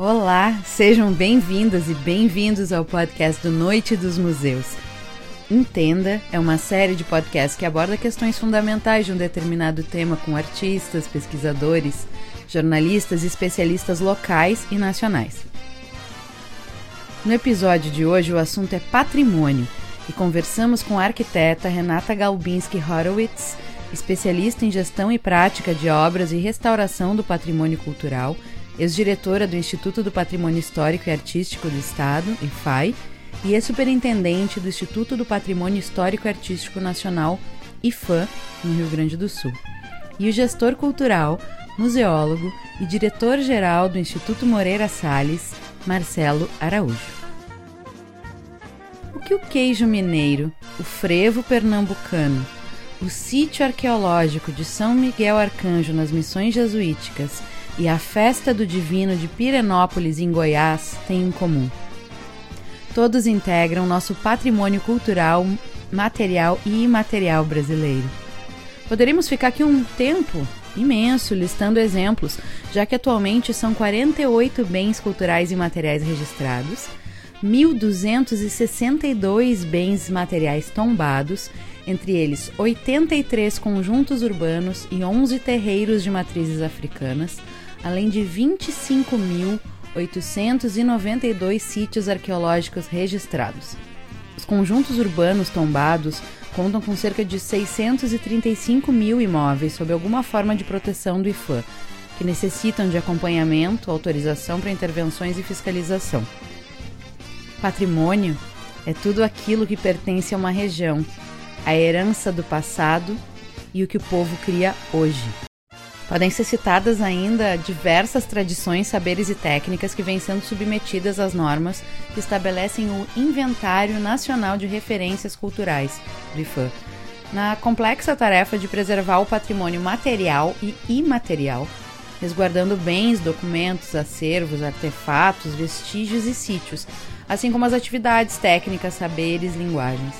Olá, sejam bem-vindas e bem-vindos ao podcast do Noite dos Museus. Entenda é uma série de podcasts que aborda questões fundamentais de um determinado tema com artistas, pesquisadores, jornalistas e especialistas locais e nacionais. No episódio de hoje, o assunto é patrimônio e conversamos com a arquiteta Renata Galbinski Horowitz, especialista em gestão e prática de obras e restauração do patrimônio cultural ex-diretora do Instituto do Patrimônio Histórico e Artístico do Estado, IFAI, e ex-superintendente do Instituto do Patrimônio Histórico e Artístico Nacional, IFAM, no Rio Grande do Sul. E o gestor cultural, museólogo e diretor-geral do Instituto Moreira Salles, Marcelo Araújo. O que o queijo mineiro, o frevo pernambucano, o sítio arqueológico de São Miguel Arcanjo nas missões jesuíticas e a festa do Divino de Pirenópolis, em Goiás, têm em comum. Todos integram nosso patrimônio cultural, material e imaterial brasileiro. Poderíamos ficar aqui um tempo imenso listando exemplos, já que atualmente são 48 bens culturais e materiais registrados, 1.262 bens materiais tombados, entre eles 83 conjuntos urbanos e 11 terreiros de matrizes africanas, além de 25.892 sítios arqueológicos registrados. Os conjuntos urbanos tombados contam com cerca de 635 mil imóveis sob alguma forma de proteção do IFAM, que necessitam de acompanhamento, autorização para intervenções e fiscalização. Patrimônio é tudo aquilo que pertence a uma região, a herança do passado e o que o povo cria hoje. Podem ser citadas ainda diversas tradições, saberes e técnicas que vêm sendo submetidas às normas que estabelecem o Inventário Nacional de Referências Culturais, do IFAM, na complexa tarefa de preservar o patrimônio material e imaterial, resguardando bens, documentos, acervos, artefatos, vestígios e sítios, assim como as atividades técnicas, saberes, linguagens.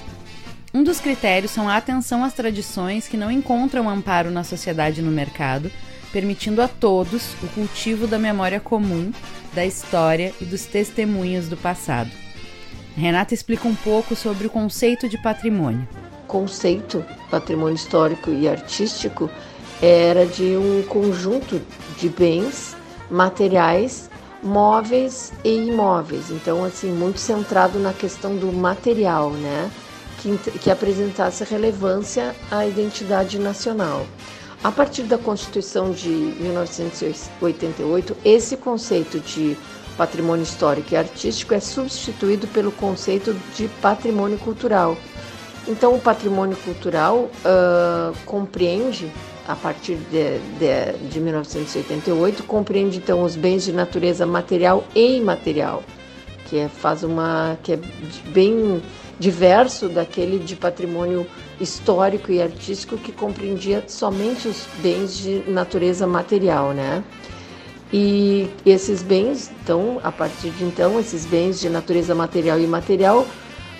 Um dos critérios são a atenção às tradições que não encontram amparo na sociedade e no mercado, permitindo a todos o cultivo da memória comum, da história e dos testemunhos do passado. Renata explica um pouco sobre o conceito de patrimônio. Conceito patrimônio histórico e artístico era de um conjunto de bens materiais, móveis e imóveis. Então, assim, muito centrado na questão do material, né? Que, que apresentasse relevância à identidade nacional. A partir da Constituição de 1988, esse conceito de patrimônio histórico e artístico é substituído pelo conceito de patrimônio cultural. Então, o patrimônio cultural uh, compreende, a partir de, de, de 1988, compreende então os bens de natureza material e imaterial, que é, faz uma que é bem diverso daquele de patrimônio histórico e artístico que compreendia somente os bens de natureza material, né? E esses bens, então, a partir de então, esses bens de natureza material e imaterial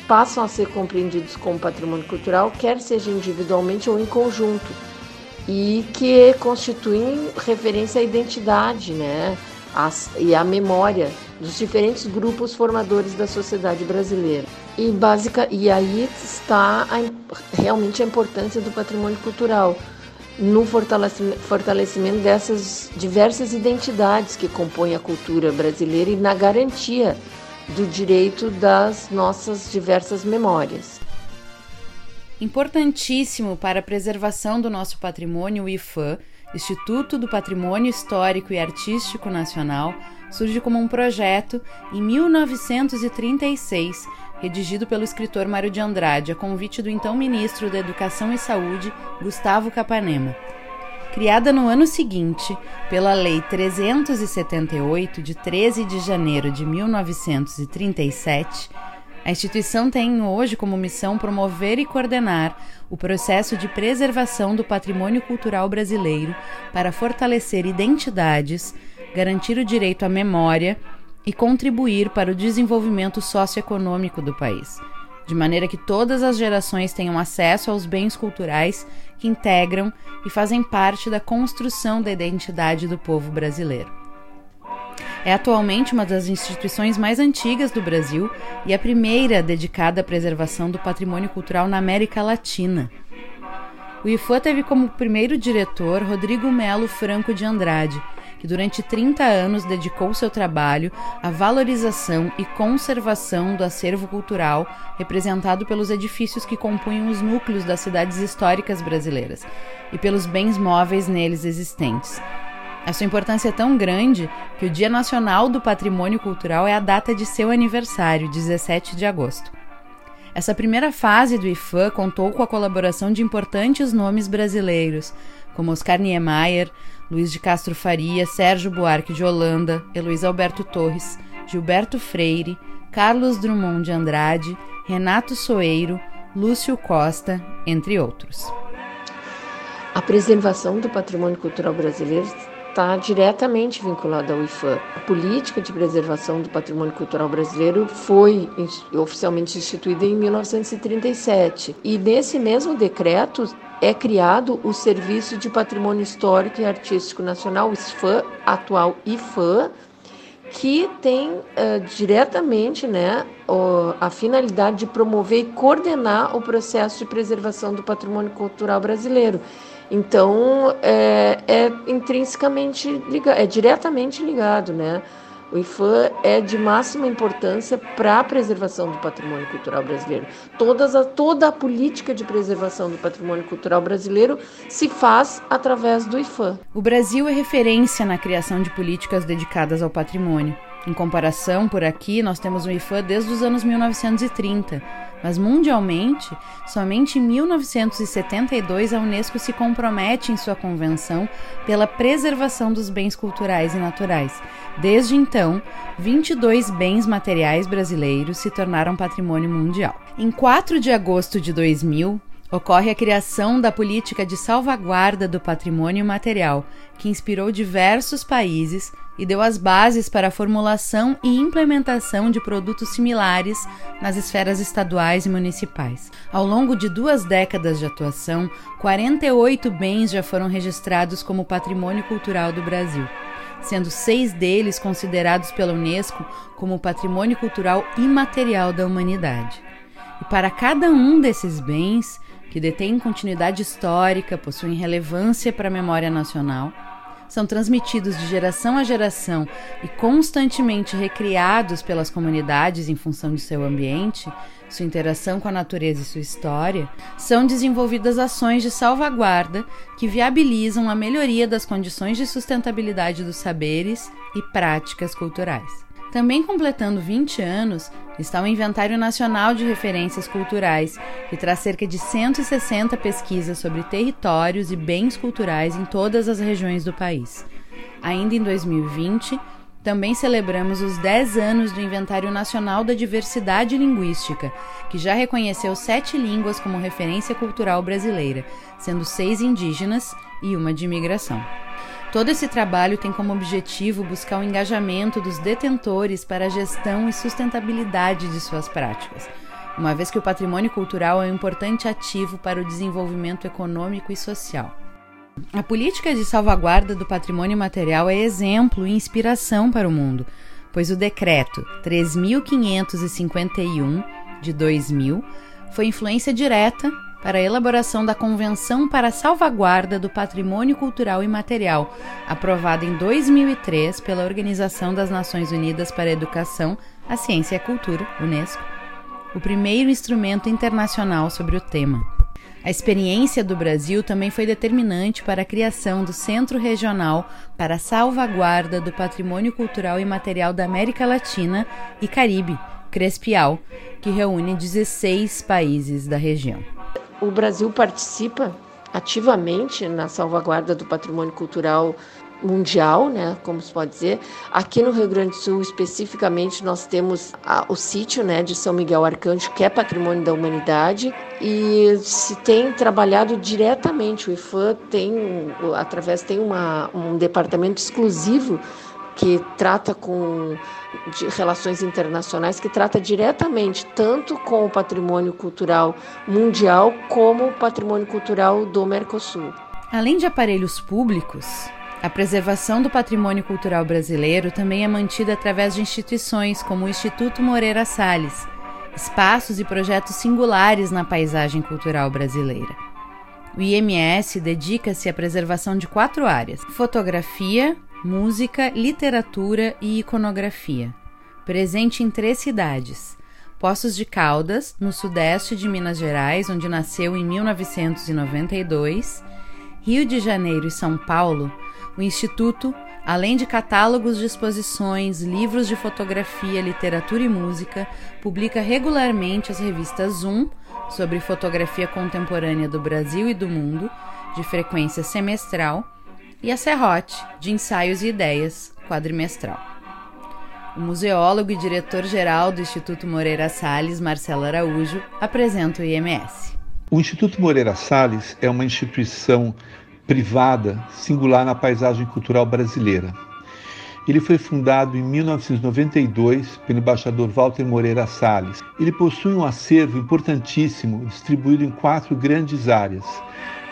passam a ser compreendidos como patrimônio cultural, quer seja individualmente ou em conjunto, e que constituem referência à identidade, né? E à memória dos diferentes grupos formadores da sociedade brasileira. E, básica, e aí está a, realmente a importância do patrimônio cultural no fortalecimento, dessas diversas identidades que compõem a cultura brasileira e na garantia do direito das nossas diversas memórias. Importantíssimo para a preservação do nosso patrimônio, o IFAM, Instituto do Patrimônio Histórico e Artístico Nacional, surge como um projeto em 1936, redigido pelo escritor Mário de Andrade, a convite do então ministro da Educação e Saúde, Gustavo Capanema. Criada no ano seguinte pela Lei 378, de 13 de janeiro de 1937, a instituição tem hoje como missão promover e coordenar o processo de preservação do patrimônio cultural brasileiro para fortalecer identidades, garantir o direito à memória e contribuir para o desenvolvimento socioeconômico do país, de maneira que todas as gerações tenham acesso aos bens culturais que integram e fazem parte da construção da identidade do povo brasileiro. É atualmente uma das instituições mais antigas do Brasil e a primeira dedicada à preservação do patrimônio cultural na América Latina. O IFAM teve como primeiro diretor Rodrigo Melo Franco de Andrade, que durante 30 anos dedicou seu trabalho à valorização e conservação do acervo cultural representado pelos edifícios que compunham os núcleos das cidades históricas brasileiras e pelos bens móveis neles existentes, a sua importância é tão grande que o Dia Nacional do Patrimônio Cultural é a data de seu aniversário, 17 de agosto. Essa primeira fase do IFAM contou com a colaboração de importantes nomes brasileiros, como Oscar Niemeyer, Luiz de Castro Faria, Sérgio Buarque de Holanda, Heloísa Alberto Torres, Gilberto Freire, Carlos Drummond de Andrade, Renato Soeiro, Lúcio Costa, entre outros. A preservação do patrimônio cultural brasileiro está diretamente vinculada ao IFAM. A política de preservação do patrimônio cultural brasileiro foi oficialmente instituída em 1937 e nesse mesmo decreto é criado o Serviço de Patrimônio Histórico e Artístico Nacional, o SFAM, atual IFAM, que tem uh, diretamente né, o, a finalidade de promover e coordenar o processo de preservação do patrimônio cultural brasileiro. Então, é, é intrinsecamente ligado, é diretamente ligado, né? O IFAM é de máxima importância para a preservação do patrimônio cultural brasileiro. Todas a, toda a política de preservação do patrimônio cultural brasileiro se faz através do IFAM. O Brasil é referência na criação de políticas dedicadas ao patrimônio. Em comparação, por aqui, nós temos o IFAM desde os anos 1930, mas mundialmente, somente em 1972 a Unesco se compromete em sua convenção pela preservação dos bens culturais e naturais. Desde então, 22 bens materiais brasileiros se tornaram patrimônio mundial. Em 4 de agosto de 2000, ocorre a criação da política de salvaguarda do patrimônio material, que inspirou diversos países e deu as bases para a formulação e implementação de produtos similares nas esferas estaduais e municipais. Ao longo de duas décadas de atuação, 48 bens já foram registrados como patrimônio cultural do Brasil, sendo seis deles considerados pela Unesco como patrimônio cultural imaterial da humanidade. E para cada um desses bens, que detêm continuidade histórica, possuem relevância para a memória nacional, são transmitidos de geração a geração e constantemente recriados pelas comunidades em função de seu ambiente, sua interação com a natureza e sua história, são desenvolvidas ações de salvaguarda que viabilizam a melhoria das condições de sustentabilidade dos saberes e práticas culturais. Também completando 20 anos está o Inventário Nacional de Referências Culturais, que traz cerca de 160 pesquisas sobre territórios e bens culturais em todas as regiões do país. Ainda em 2020, também celebramos os 10 anos do Inventário Nacional da Diversidade Linguística, que já reconheceu sete línguas como referência cultural brasileira, sendo seis indígenas e uma de imigração. Todo esse trabalho tem como objetivo buscar o engajamento dos detentores para a gestão e sustentabilidade de suas práticas, uma vez que o patrimônio cultural é um importante ativo para o desenvolvimento econômico e social. A política de salvaguarda do patrimônio material é exemplo e inspiração para o mundo, pois o decreto 3551 de 2000 foi influência direta para a elaboração da Convenção para a Salvaguarda do Patrimônio Cultural e Material, aprovada em 2003 pela Organização das Nações Unidas para a Educação, a Ciência e a Cultura, UNESCO, o primeiro instrumento internacional sobre o tema. A experiência do Brasil também foi determinante para a criação do Centro Regional para a Salvaguarda do Patrimônio Cultural e Material da América Latina e Caribe, CRESPIAL, que reúne 16 países da região o Brasil participa ativamente na salvaguarda do patrimônio cultural mundial, né, como se pode dizer. Aqui no Rio Grande do Sul, especificamente, nós temos a, o sítio, né, de São Miguel Arcanjo, que é patrimônio da humanidade, e se tem trabalhado diretamente. O IFAM tem, através tem uma, um departamento exclusivo que trata com relações internacionais, que trata diretamente tanto com o patrimônio cultural mundial como o patrimônio cultural do Mercosul. Além de aparelhos públicos, A preservação do patrimônio cultural brasileiro também é mantida através de instituições como o Instituto Moreira Salles, espaços e projetos singulares na paisagem cultural brasileira. O IMS dedica-se à preservação de quatro áreas: fotografia, música, literatura e iconografia. Presente em três cidades: Poços de Caldas, no sudeste de Minas Gerais, onde nasceu em 1992, Rio de Janeiro e São Paulo, o Instituto, além de catálogos de exposições, livros de fotografia, literatura e música, publica regularmente as revistas Zoom sobre fotografia contemporânea do Brasil e do mundo, de frequência semestral, e a Serrote, de ensaios e ideias, quadrimestral. O museólogo e diretor-geral do Instituto Moreira Salles, Marcelo Araújo, apresenta o IMS. O Instituto Moreira Salles é uma instituição privada singular na paisagem cultural brasileira. Ele foi fundado em 1992 pelo embaixador Walter Moreira Salles. Ele possui um acervo importantíssimo distribuído em quatro grandes áreas: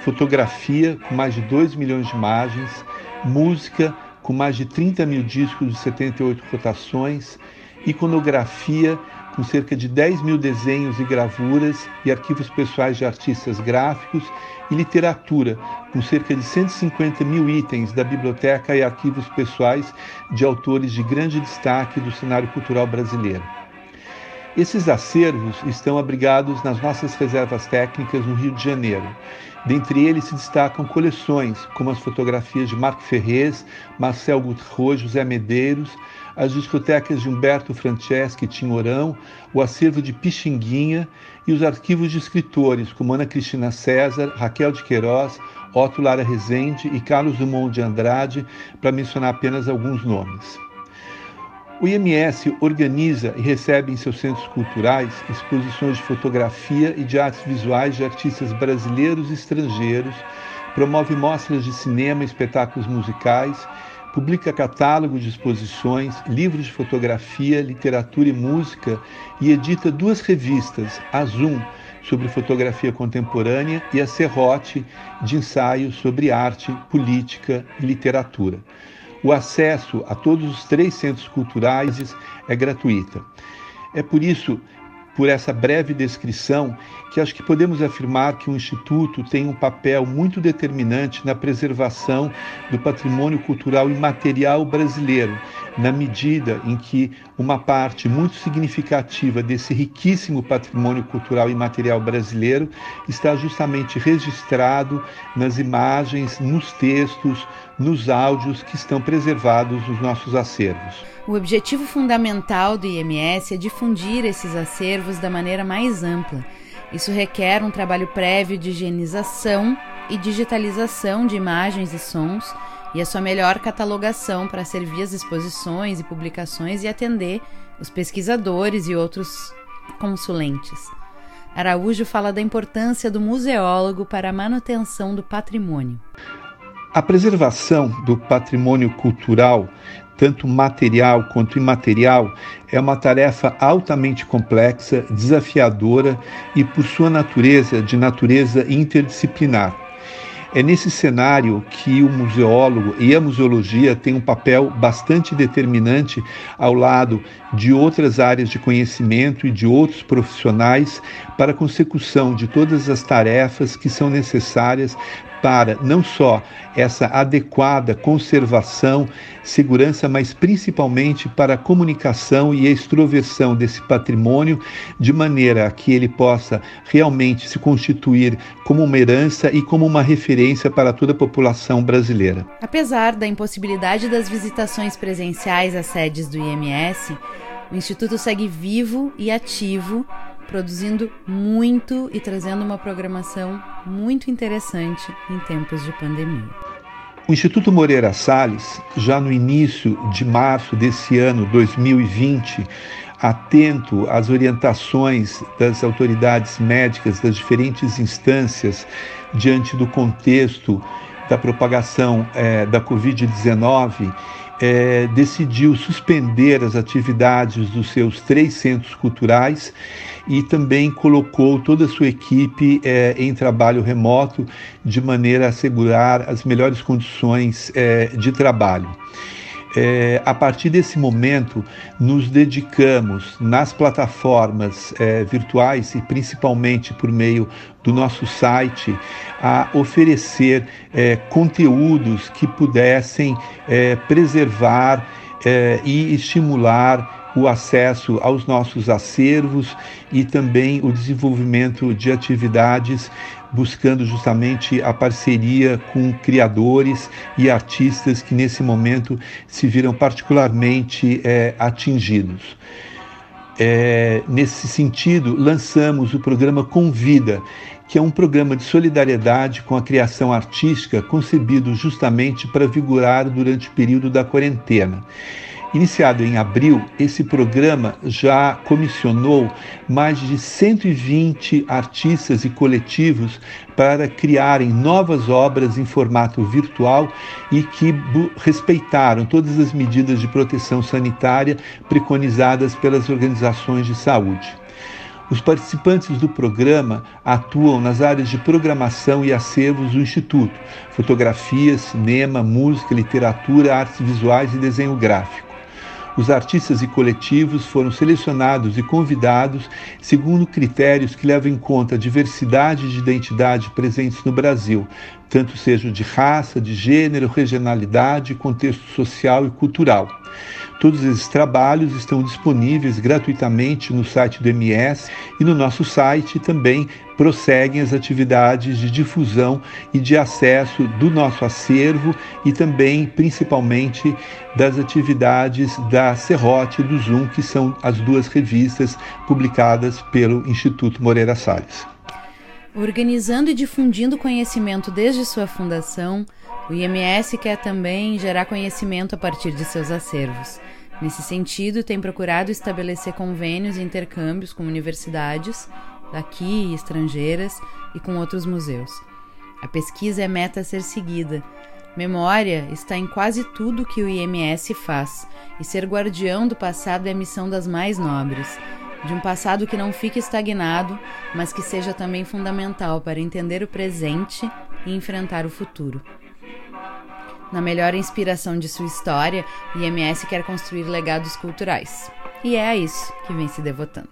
fotografia, com mais de 2 milhões de imagens, música, com mais de 30 mil discos de 78 rotações, iconografia, com cerca de 10 mil desenhos e gravuras e arquivos pessoais de artistas gráficos, e literatura, com cerca de 150 mil itens da biblioteca e arquivos pessoais de autores de grande destaque do cenário cultural brasileiro. Esses acervos estão abrigados nas nossas reservas técnicas no Rio de Janeiro. Dentre eles se destacam coleções como as fotografias de Marco Ferrez, Marcel Gutro, José Medeiros, as discotecas de Humberto Franceschi Tinhorão, o acervo de Pixinguinha e os arquivos de escritores como Ana Cristina César, Raquel de Queiroz, Otto Lara Rezende e Carlos Dumont de Andrade, para mencionar apenas alguns nomes. O IMS organiza e recebe em seus centros culturais exposições de fotografia e de artes visuais de artistas brasileiros e estrangeiros, promove mostras de cinema e espetáculos musicais, publica catálogo de exposições, livros de fotografia, literatura e música e edita duas revistas, a Zoom, sobre fotografia contemporânea, e a Serrote, de ensaio sobre arte, política e literatura. O acesso a todos os três centros culturais é gratuito. É por isso, por essa breve descrição, que acho que podemos afirmar que o Instituto tem um papel muito determinante na preservação do patrimônio cultural imaterial brasileiro, na medida em que uma parte muito significativa desse riquíssimo patrimônio cultural imaterial brasileiro está justamente registrado nas imagens, nos textos, nos áudios que estão preservados nos nossos acervos. O objetivo fundamental do IMS é difundir esses acervos da maneira mais ampla. Isso requer um trabalho prévio de higienização e digitalização de imagens e sons e a sua melhor catalogação para servir as exposições e publicações e atender os pesquisadores e outros consulentes. Araújo fala da importância do museólogo para a manutenção do patrimônio. A preservação do patrimônio cultural, tanto material quanto imaterial, é uma tarefa altamente complexa, desafiadora e, por sua natureza, de natureza interdisciplinar. É nesse cenário que o museólogo e a museologia têm um papel bastante determinante ao lado de outras áreas de conhecimento e de outros profissionais para a consecução de todas as tarefas que são necessárias para não só essa adequada conservação, segurança, mas principalmente para a comunicação e a extroversão desse patrimônio, de maneira que ele possa realmente se constituir como uma herança e como uma referência para toda a população brasileira. Apesar da impossibilidade das visitações presenciais às sedes do IMS, o Instituto segue vivo e ativo produzindo muito e trazendo uma programação muito interessante em tempos de pandemia. O Instituto Moreira Salles, já no início de março desse ano 2020, atento às orientações das autoridades médicas das diferentes instâncias diante do contexto da propagação é, da Covid-19, é, decidiu suspender as atividades dos seus três centros culturais e também colocou toda a sua equipe é, em trabalho remoto, de maneira a assegurar as melhores condições é, de trabalho. É, a partir desse momento, nos dedicamos nas plataformas é, virtuais e principalmente por meio do nosso site a oferecer é, conteúdos que pudessem é, preservar é, e estimular o acesso aos nossos acervos e também o desenvolvimento de atividades buscando justamente a parceria com criadores e artistas que nesse momento se viram particularmente é, atingidos. É, nesse sentido, lançamos o programa Convida, que é um programa de solidariedade com a criação artística concebido justamente para vigorar durante o período da quarentena. Iniciado em abril, esse programa já comissionou mais de 120 artistas e coletivos para criarem novas obras em formato virtual e que respeitaram todas as medidas de proteção sanitária preconizadas pelas organizações de saúde. Os participantes do programa atuam nas áreas de programação e acervos do Instituto: fotografia, cinema, música, literatura, artes visuais e desenho gráfico. Os artistas e coletivos foram selecionados e convidados segundo critérios que levam em conta a diversidade de identidade presentes no Brasil, tanto seja de raça, de gênero, regionalidade, contexto social e cultural. Todos esses trabalhos estão disponíveis gratuitamente no site do MS e no nosso site também prosseguem as atividades de difusão e de acesso do nosso acervo e também, principalmente, das atividades da Serrote e do Zoom, que são as duas revistas publicadas pelo Instituto Moreira Salles. Organizando e difundindo conhecimento desde sua fundação, o IMS quer também gerar conhecimento a partir de seus acervos. Nesse sentido, tem procurado estabelecer convênios e intercâmbios com universidades, daqui e estrangeiras, e com outros museus. A pesquisa é meta a ser seguida. Memória está em quase tudo que o IMS faz, e ser guardião do passado é a missão das mais nobres. De um passado que não fique estagnado, mas que seja também fundamental para entender o presente e enfrentar o futuro. Na melhor inspiração de sua história, IMS quer construir legados culturais. E é a isso que vem se devotando.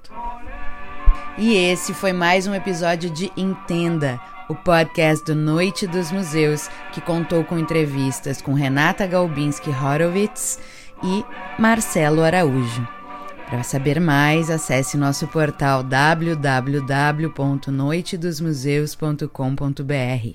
E esse foi mais um episódio de Entenda, o podcast do Noite dos Museus, que contou com entrevistas com Renata Galbinski Horowitz e Marcelo Araújo. Para saber mais, acesse nosso portal www.noitedosmuseus.com.br.